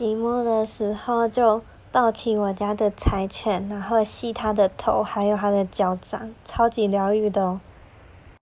寂寞的时候就抱起我家的柴犬然后吸它的头还有它的脚掌超级疗愈的哦。